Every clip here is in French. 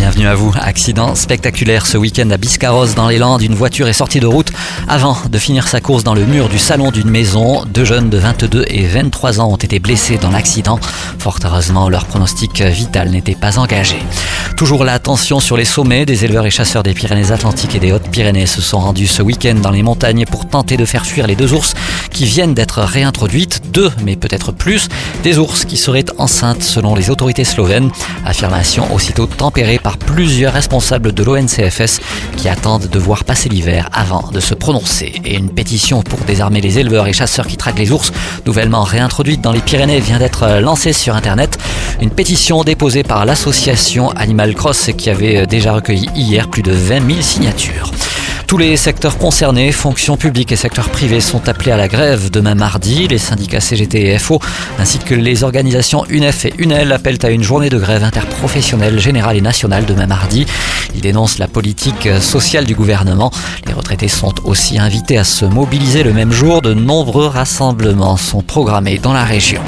Bienvenue à vous. Accident spectaculaire ce week-end à Biscarrosse dans les Landes. Une voiture est sortie de route avant de finir sa course dans le mur du salon d'une maison. Deux jeunes de 22 et 23 ans ont été blessés dans l'accident. Fort heureusement, leur pronostic vital n'était pas engagé. Toujours la tension sur les sommets. Des éleveurs et chasseurs des Pyrénées-Atlantiques et des Hautes-Pyrénées se sont rendus ce week-end dans les montagnes pour tenter de faire fuir les deux ours qui viennent d'être réintroduites. Deux, mais peut-être plus. Des ours qui seraient enceintes selon les autorités slovènes. Affirmation aussitôt tempérée par plusieurs responsables de l'ONCFS qui attendent de voir passer l'hiver avant de se prononcer. Et une pétition pour désarmer les éleveurs et chasseurs qui traquent les ours, nouvellement réintroduite dans les Pyrénées, vient d'être lancée sur Internet. Une pétition déposée par l'association Animal Cross qui avait déjà recueilli hier plus de 20 000 signatures. Tous les secteurs concernés, fonctions publiques et secteurs privés, sont appelés à la grève demain mardi. Les syndicats CGT et FO, ainsi que les organisations UNEF et UNEL, appellent à une journée de grève interprofessionnelle générale et nationale demain mardi. Ils dénoncent la politique sociale du gouvernement. Les retraités sont aussi invités à se mobiliser le même jour. De nombreux rassemblements sont programmés dans la région.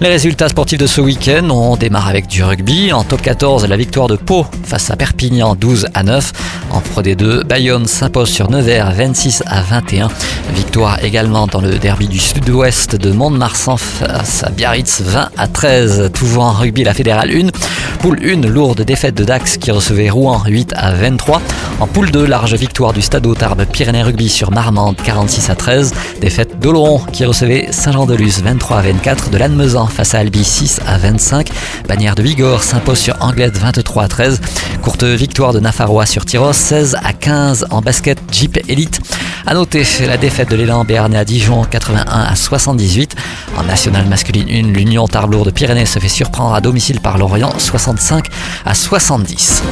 Les résultats sportifs de ce week-end, on démarre avec du rugby. En top 14, la victoire de Pau face à Perpignan 12 à 9. En Pro D2, Bayonne s'impose sur Nevers 26 à 21. Victoire également dans le derby du sud-ouest de Mont-de-Marsan face à Biarritz 20 à 13. Toujours en rugby, la fédérale 1. Poule 1, lourde défaite de Dax qui recevait Rouen 8 à 23. En poule 2, large victoire du Stade Tarbes Pyrénées Rugby sur Marmande 46 à 13. Défaite d'Oloron qui recevait Saint-Jean-de-Luz 23 à 24. De Lannemezan face à Albi 6 à 25. Bannière de Bigorre s'impose sur Anglette 23 à 13. Courte victoire de Nafarrois sur Tyros 16 à 15 en basket Jeep Elite. A noter la défaite de l'élan Béarnais à Dijon 81 à 78. En nationale masculine 1, l'Union Tarbes de Pyrénées se fait surprendre à domicile par Lorient 65 à 70.